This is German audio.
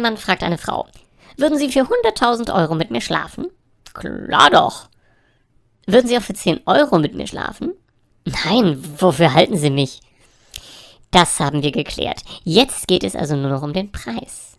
Ein Mann fragt eine Frau, würden Sie für 100.000 Euro mit mir schlafen? Klar doch. Würden Sie auch für 10 Euro mit mir schlafen? Nein, wofür halten Sie mich? Das haben wir geklärt. Jetzt geht es also nur noch um den Preis.